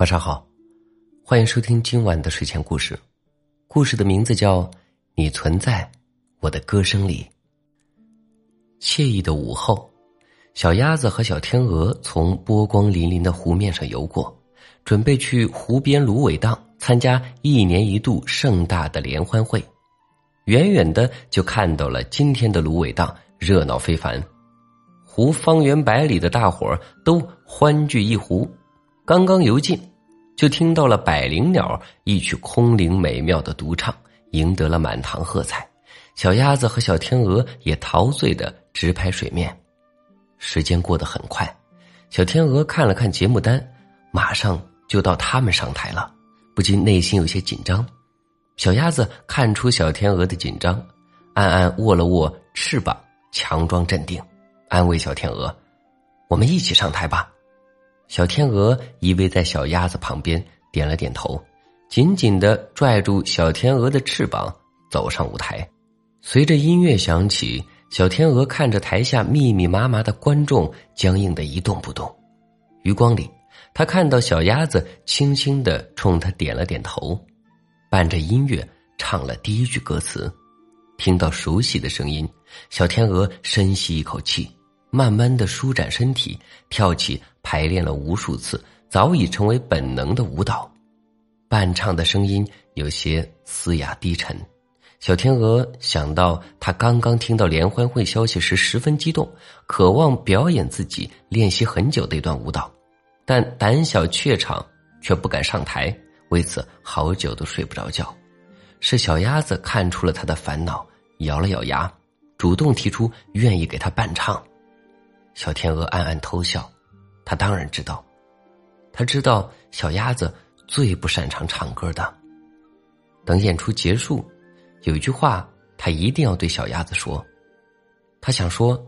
晚上好，欢迎收听今晚的睡前故事。故事的名字叫《你存在我的歌声里》。惬意的午后，小鸭子和小天鹅从波光粼粼的湖面上游过，准备去湖边芦苇荡参加一年一度盛大的联欢会。远远的就看到了今天的芦苇荡热闹非凡，湖方圆百里的大伙儿都欢聚一湖。刚刚游进。就听到了百灵鸟一曲空灵美妙的独唱，赢得了满堂喝彩。小鸭子和小天鹅也陶醉的直拍水面。时间过得很快，小天鹅看了看节目单，马上就到他们上台了，不禁内心有些紧张。小鸭子看出小天鹅的紧张，暗暗握了握翅膀，强装镇定，安慰小天鹅：“我们一起上台吧。”小天鹅依偎在小鸭子旁边，点了点头，紧紧的拽住小天鹅的翅膀，走上舞台。随着音乐响起，小天鹅看着台下密密麻麻的观众，僵硬的一动不动。余光里，他看到小鸭子轻轻的冲他点了点头，伴着音乐唱了第一句歌词。听到熟悉的声音，小天鹅深吸一口气。慢慢的舒展身体，跳起排练了无数次、早已成为本能的舞蹈。伴唱的声音有些嘶哑低沉。小天鹅想到他刚刚听到联欢会消息时十分激动，渴望表演自己练习很久的一段舞蹈，但胆小怯场却不敢上台，为此好久都睡不着觉。是小鸭子看出了他的烦恼，咬了咬牙，主动提出愿意给他伴唱。小天鹅暗暗偷笑，他当然知道，他知道小鸭子最不擅长唱歌的。等演出结束，有一句话他一定要对小鸭子说，他想说，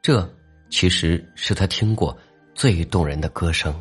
这其实是他听过最动人的歌声。